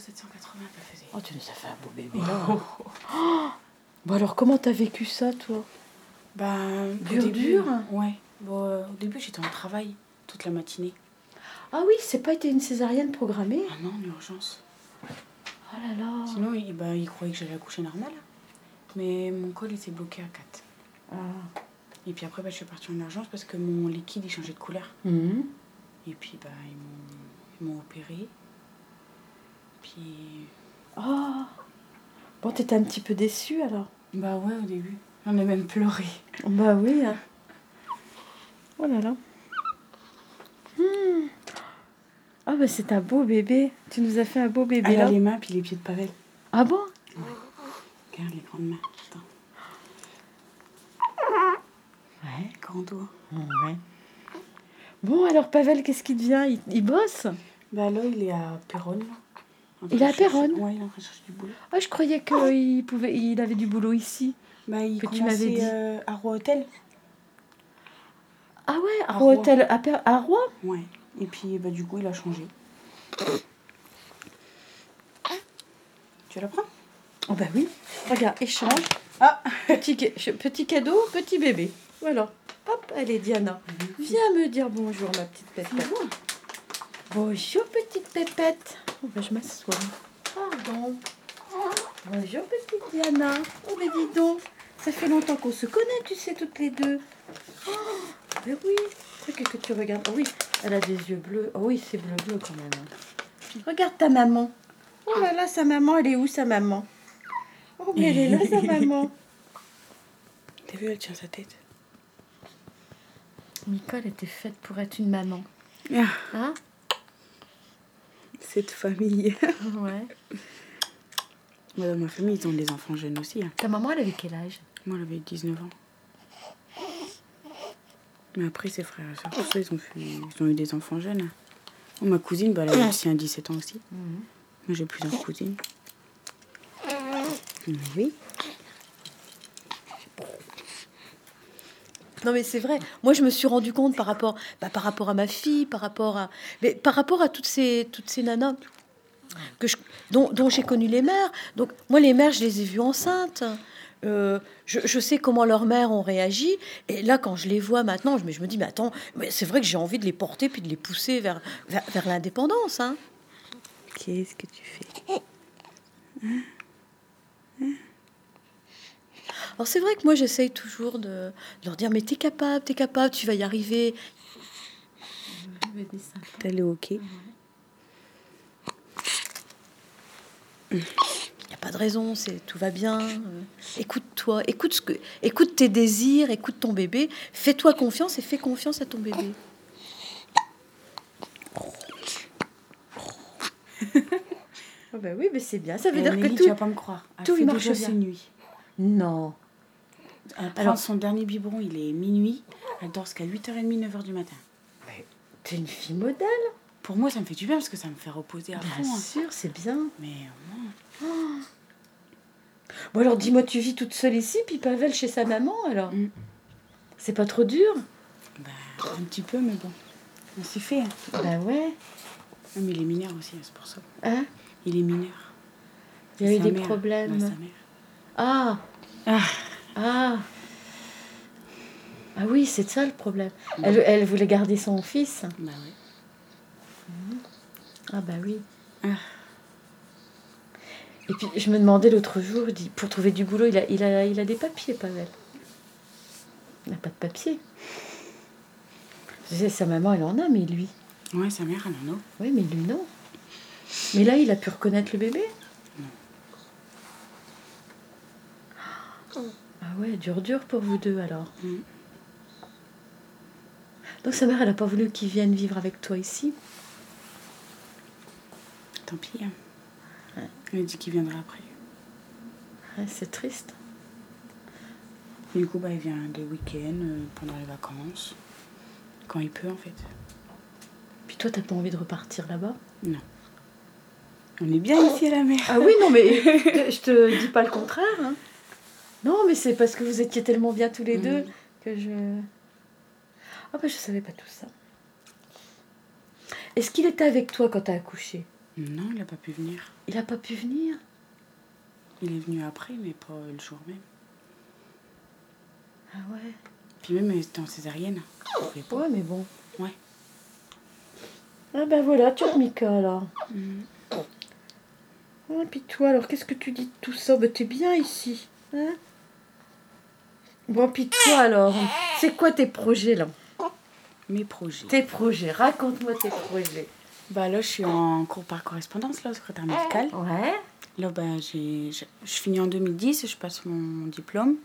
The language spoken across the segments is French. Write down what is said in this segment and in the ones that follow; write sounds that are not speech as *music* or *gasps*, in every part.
780, ça faisait. Oh, tu nous as fait un beau bébé. Oh. *gasps* Bon alors, comment t'as vécu ça, toi? Bah, au Dur, début, dur Ouais. Bon, euh, au début, j'étais en travail toute la matinée. Ah oui, c'est pas été une césarienne programmée? Ah non, en urgence. Oh là là. Sinon, il, bah, il croyait que j'allais accoucher normal. Mais mon col, s'est bloqué à 4. Ah. Et puis après, bah, je suis partie en urgence parce que mon liquide, il changeait de couleur. Mhm. Et puis, bah, ils m'ont- ils m'ont opéré. Puis, Ah. Bon, t'étais un petit peu déçue alors bah ouais, au début. J'en ai même pleuré. Bah oui. hein. Oh là là. Hmm. Ah bah c'est un beau bébé. Tu nous as fait un beau bébé Elle a là. les mains, puis les pieds de Pavel. Ah bon? Regarde les grandes mains. Attends. Ouais. Grand doigt. ouais. Bon alors Pavel, qu'est-ce qu'il devient il, il bosse? Bah là, il est à Péronne. Il est à Péronne Ouais, il est en train de chercher du boulot. Ah je croyais qu'il pouvait, il avait du boulot ici. Bah, il Que tu m'avais dit. euh, à Roi Hôtel. Ah ouais, à Rouen. Hôtel, à, Per- à Rouen? Ouais. Et puis, bah, du coup, il a changé. Tu la prends? Oh bah oui. Regarde, échange. Ah *laughs* Petit, ch- petit cadeau, petit bébé. Voilà. Hop, allez Diana. Viens me dire bonjour ma petite pépette. Bonjour petite pépette. Oh, bah, je m'assois. Pardon. Bonjour petite Diana. Oh mais dis donc, ça fait longtemps qu'on se connaît, tu sais, toutes les deux. Oh, mais oui, c'est que, que tu regardes. Oh oui, elle a des yeux bleus. Oh oui, c'est bleu bleu quand même. hein. Regarde ta maman. Oh là là, sa maman, elle est où sa maman? Oh mais elle est là sa *laughs* maman. T'as vu, elle tient sa tête. Nicole était faite pour être une maman. Ah, Hein? Cette famille. *laughs* Ouais. Moi, dans ma famille, ils ont des enfants jeunes aussi. hein. Ta maman, elle avait quel âge? Moi, elle avait 19 ans. Mais après, ses frères et tout ça, ils ont, fait- ils ont eu des enfants jeunes. Oh, ma cousine, bah, elle avait aussi un 17 ans aussi. Moi, j'ai plusieurs cousines. Mais oui. Non mais c'est vrai. Moi je me suis rendu compte par rapport, bah, par rapport à ma fille, par rapport à, mais par rapport à toutes ces toutes ces nanas que je, dont, j'ai connu les mères. Donc moi les mères je les ai vues enceintes. Euh, je, sais comment leurs mères ont réagi. Et là quand je les vois maintenant, je je me dis mais attends, mais c'est vrai que j'ai envie de les porter puis de les pousser vers vers, vers l'indépendance. Hein. Qu'est-ce que tu fais? Alors c'est vrai que moi j'essaye toujours de, de leur dire mais t'es capable, t'es capable, tu vas y arriver. T'as le hockey Il n'y a pas de raison, c'est tout va bien. euh, Écoute-toi, écoute ce que, écoute tes désirs, écoute ton bébé. Fais-toi confiance et fais confiance à ton bébé. *laughs* Ah bah oui, mais c'est bien. Ça veut Eh, dire Nelly, que tu tout. vas pas me croire. Elle tout, fait il marche déjà bien. ses nuits. Non. Elle prend Alors- son dernier biberon, il est minuit. Elle dort jusqu'à 8h30, 9h du matin. T'es une fille modèle. Pour moi, ça me fait du bien parce que ça me fait reposer à Bien fond. hein. sûr, c'est bien. Mais euh, non. Bon alors dis-moi, tu vis toute seule ici, puis Pavel chez sa maman alors Mm. C'est pas trop dur Bah, un petit peu, mais bon. On s'y fait. hein. Bah ouais. Ah, mais il est mineur aussi, c'est pour ça. Hein Il est mineur. Il y a eu Sa des mère. problèmes. Sa mère. Ah Ah. Ah Ah oui, c'est ça le problème. Elle, elle voulait garder son fils. Bah ouais. Ah bah oui. Ah. Et puis je me demandais l'autre jour, pour trouver du boulot, il a, il a, il a des papiers, Pavel. Il n'a pas de papiers. Je sa maman, elle en a, mais lui. Ouais, sa mère, elle en a. Oui, mais lui, non. Mais là, il a pu reconnaître le bébé? Ah ouais, dur, dur pour vous deux alors. Mm. Donc sa mère, elle n'a pas voulu qu'il vienne vivre avec toi ici? Tant pis. hein. Ouais. Elle a dit qu'il viendrait après. Ouais, C'est triste. Du coup, bah, il vient des week-ends, euh, pendant les vacances. Quand il peut, en fait. Puis toi, t'as pas envie de repartir là-bas? Non. On est bien ici à la mer. Ah oui, non, mais *laughs* je te dis pas le contraire. hein. Non, mais c'est parce que vous étiez tellement bien tous les Mm. deux que je... Ah bah je savais pas tout ça. Est-ce qu'il était avec toi quand t'as accouché? Non, il n'a pas pu venir. Il n'a pas pu venir? Il est venu après, mais pas le jour même. Ah ouais? Puis même, il était en césarienne. Ouais, mais bon. Ouais. Ah ben voilà, tu as Mika alors. Mm. Ah, puis toi, alors qu'est-ce que tu dis de tout ça? Ben t'es bien ici. Hein? Bon, puis toi alors, c'est quoi tes projets là? Mes projets. Tes projets, raconte-moi tes projets. Bah là, je suis en cours par correspondance, là, au secrétaire médical. Ouais. Là, bah, j'ai, je, je finis en 2010, je passe mon diplôme.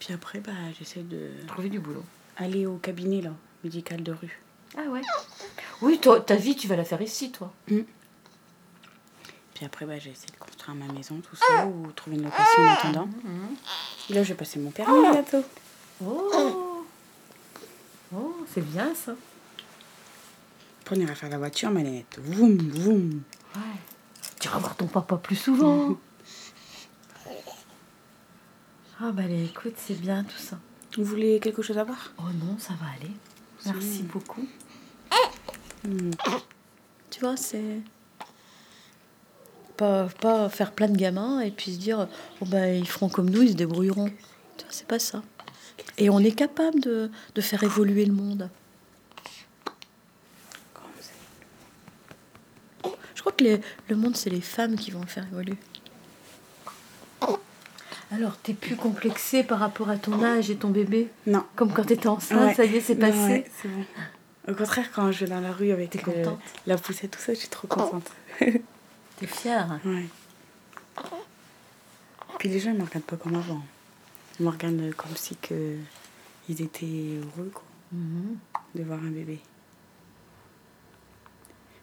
Puis après, bah, j'essaie de Trouver du boulot. aller au cabinet, là, médical de rue. Ah ouais Oui, toi, ta vie, tu vas la faire ici, toi. Puis après, bah, j'ai essayé de construire ma maison, tout ça, ou trouver une location en attendant. Et là, je vais passer mon permis bientôt. Oh Oh, c'est bien ça. On ira faire la voiture, manette. Voum, voum. Ouais. Tu vas voir ton papa plus souvent. *laughs* Ah bah allez, écoute, c'est bien tout ça. Vous voulez quelque chose à boire? Oh non, ça va aller. Merci beaucoup. Hmm. Tu vois, c'est pas, pas faire plein de gamins et puis se dire oh ben, ils feront comme nous, ils se débrouilleront. C'est pas ça. Et on est capable de, de faire évoluer le monde. Je crois que les- le monde, c'est les femmes qui vont le faire évoluer. Alors, t'es plus complexé par rapport à ton âge et ton bébé Non. Comme quand t'étais enceinte, Ouais. ça y est, c'est passé. ouais, c'est bon. Au contraire, quand je vais dans la rue avec euh, la poussette, tout ça, je suis trop contente. *laughs* T'es fière. Ouais. Puis les gens, ils me regardent pas comme avant. Ils me regardent comme si que ils étaient heureux, quoi, Mhm. de voir un bébé.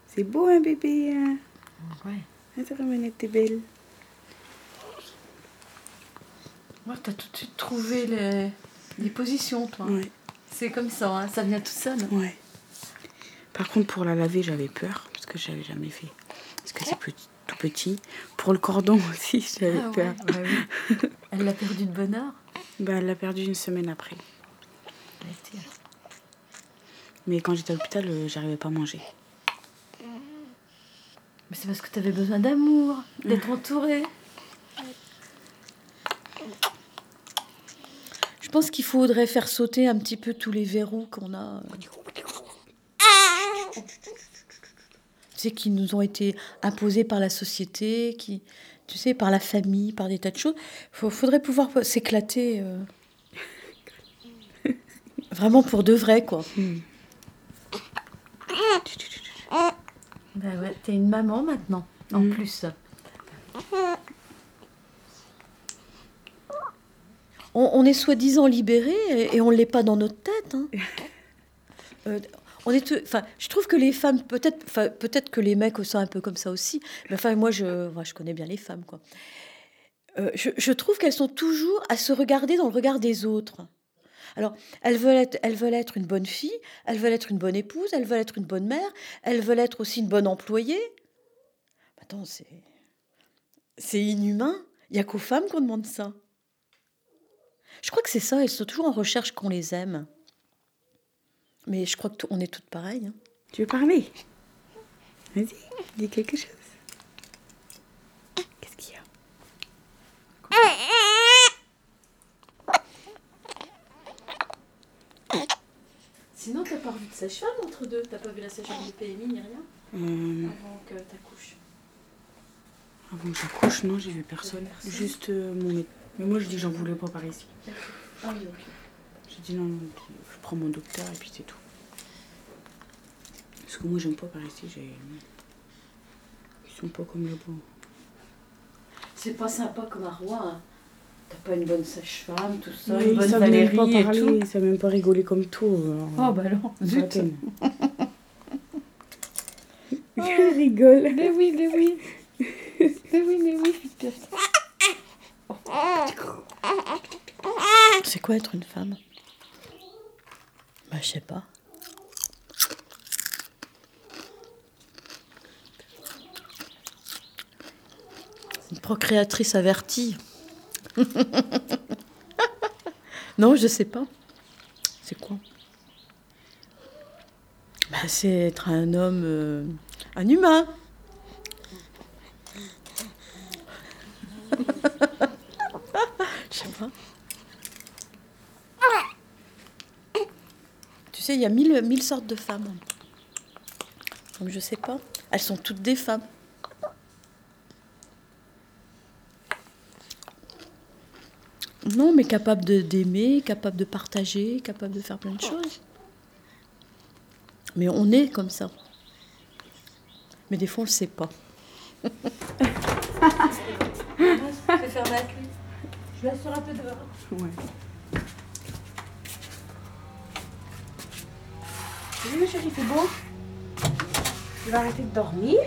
C'est beau, un bébé, hein Ouais. C'est vraiment, t'es belle. Ouais, t'as tout de suite trouvé les, les positions, toi. Ouais, C'est comme ça, hein, ça vient tout seul. ouais. Par contre, pour la laver, j'avais peur, parce que je l'avais jamais fait. Parce que c'est petit, tout petit. Pour le cordon *laughs* aussi, j'avais Ah peur. ouais, bah oui. *laughs* Elle l'a perdu de bonne heure. Bah, elle l'a perdu une semaine après. Mais quand j'étais à l'hôpital, euh, j'arrivais pas à manger. Mais c'est parce que t'avais besoin d'amour, d'être entourée. Je pense qu'il faudrait faire sauter un petit peu tous les verrous qu'on a. Sais, qui nous ont été imposés par la société, qui, tu sais, par la famille, par des tas de choses. Il faudrait pouvoir s'éclater. euh, Vraiment pour de vrai, quoi. Bah ouais, t'es une maman maintenant, en Mm. plus. On, on est soi-disant libéré et, et on ne l'est pas dans notre tête. hein. *laughs* Euh, on est, enfin, je trouve que les femmes, peut-être, peut-être que les mecs sont un peu comme ça aussi. Mais enfin, moi, je, je connais bien les femmes, quoi. Euh, je, je trouve qu'elles sont toujours à se regarder dans le regard des autres. Alors, elles veulent, être, elles veulent être une bonne fille, elles veulent être une bonne épouse, elles veulent être une bonne mère, elles veulent être aussi une bonne employée. Attends, c'est. C'est inhumain. Il n'y a qu'aux femmes qu'on demande ça. Je crois que c'est ça, elles sont toujours en recherche qu'on les aime. Mais je crois que tout- on est toutes pareilles. hein. Tu veux parler? Vas-y, dis quelque chose. Qu'est-ce qu'il y a? Sinon, t'as pas revu de sage-femme entre deux? T'as pas vu la sage-femme du PMI ni rien? Euh, Avant que t'accouches Avant que j'accouche, non, j'ai vu personne. Personne. Juste euh, mon médecin. Mais moi, je dis, j'en voulais pas par ici. Ah oui, ok. J'ai dit, non, non, je prends mon docteur et puis c'est tout. Parce que moi, j'aime pas par ici. J'ai... Ils sont pas comme là-bas. C'est pas sympa comme à Rouen. hein. T'as pas une bonne sage-femme, tout ça, Mais une bonne ils savent même Valérie pas et parler, tout. ils savent même pas rigoler comme tout. alors, Oh bah non, zut. Il *laughs* rigole. Mais oui, mais oui. mais oui, mais oui, C'est quoi être une femme? Bah, je sais pas. Une procréatrice avertie. *laughs* non, je sais pas. C'est quoi? Bah, C'est être un homme, euh, un humain. Je sais pas. Tu sais, il y a mille, mille sortes de femmes. Donc je sais pas. Elles sont toutes des femmes. Non, mais capables de d'aimer, capables de partager, capables de faire plein de choses. Mais on est comme ça. Mais des fois, on le sait pas. Je *laughs* faire Je vais un peu dehors. Ouais. Salut chérie, c'est beau Tu vas arrêter de dormir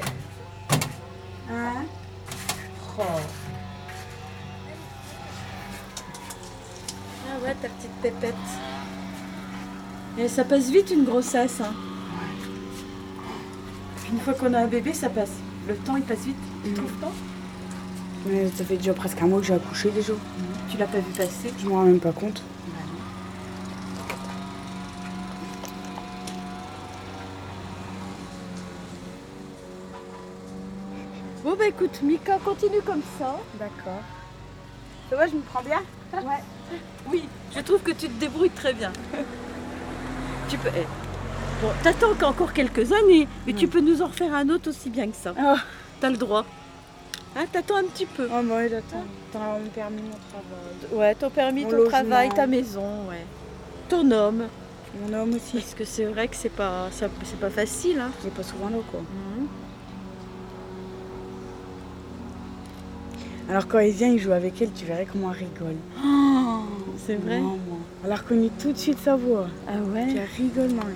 Hein Oh. Ah ouais, ta petite pépette. Et ça passe vite une grossesse. Hein. Une fois qu'on a un bébé, ça passe. Le temps, il passe vite. Tu trouves pas Mais ça fait déjà presque un mois que j'ai accouché déjà. Tu l'as pas vu passer Je m'en rends même pas compte. Bon bah écoute, Mika, continue comme ça. D'accord. Ça va, je me prends bien Ouais. Oui, je trouve que tu te débrouilles très bien. tu peux. eh, Bon, t'attends encore quelques années, mais tu peux nous en refaire un autre aussi bien que ça. Oh, T'as le droit. Hein, t'attends un petit peu. oh moi j'attends. T'as mon permis, mon travail. Ouais, ton permis, Mon ton logement. travail, ta maison, ouais. Ton homme. Mon homme aussi. Parce que c'est vrai que c'est pas, c'est pas facile. Hein. J'ai pas souvent l'eau quoi. Alors quand il vient, il joue avec elle, tu verrais comment elle rigole. c'est vrai. Maman. Elle a reconnu tout de suite sa voix. Ah Puis ouais. elle rigole, maman.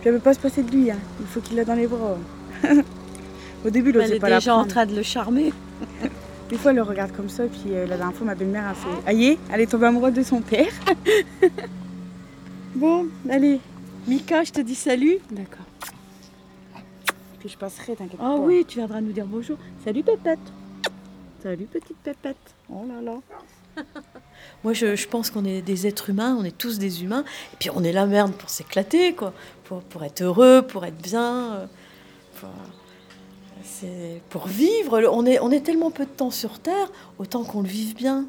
Puis elle veut pas se passer de lui, hein. il faut qu'il l'a dans les bras. *laughs* Au début, il Elle osait est pas la déjà en train de le charmer. *laughs* Des fois, elle le regarde comme ça, puis euh, la dernière fois, ma belle-mère a fait Aïe, elle est tombée amoureuse de son père. *laughs* Bon, allez. Mika, je te dis salut. D'accord. Puis je passerai, t'inquiète Ah pas. oui, tu viendras nous dire bonjour. Salut Pépette. Salut petite Pépette. Oh là là. *laughs* Moi, je, je pense qu'on est des êtres humains, on est tous des humains. Et puis, on est la merde pour s'éclater, quoi. Pour, pour être heureux, pour être bien. euh, Pour, c'est pour vivre. On est, on est tellement peu de temps sur Terre, autant qu'on le vive bien.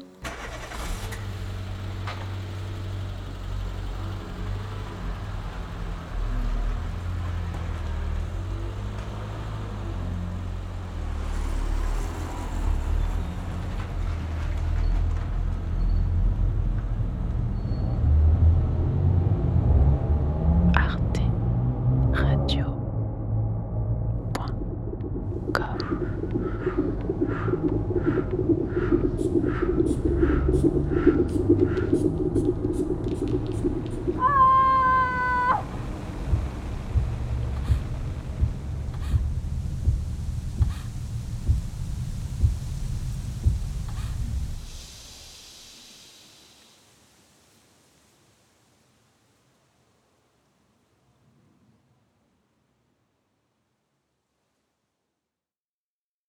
Thank you.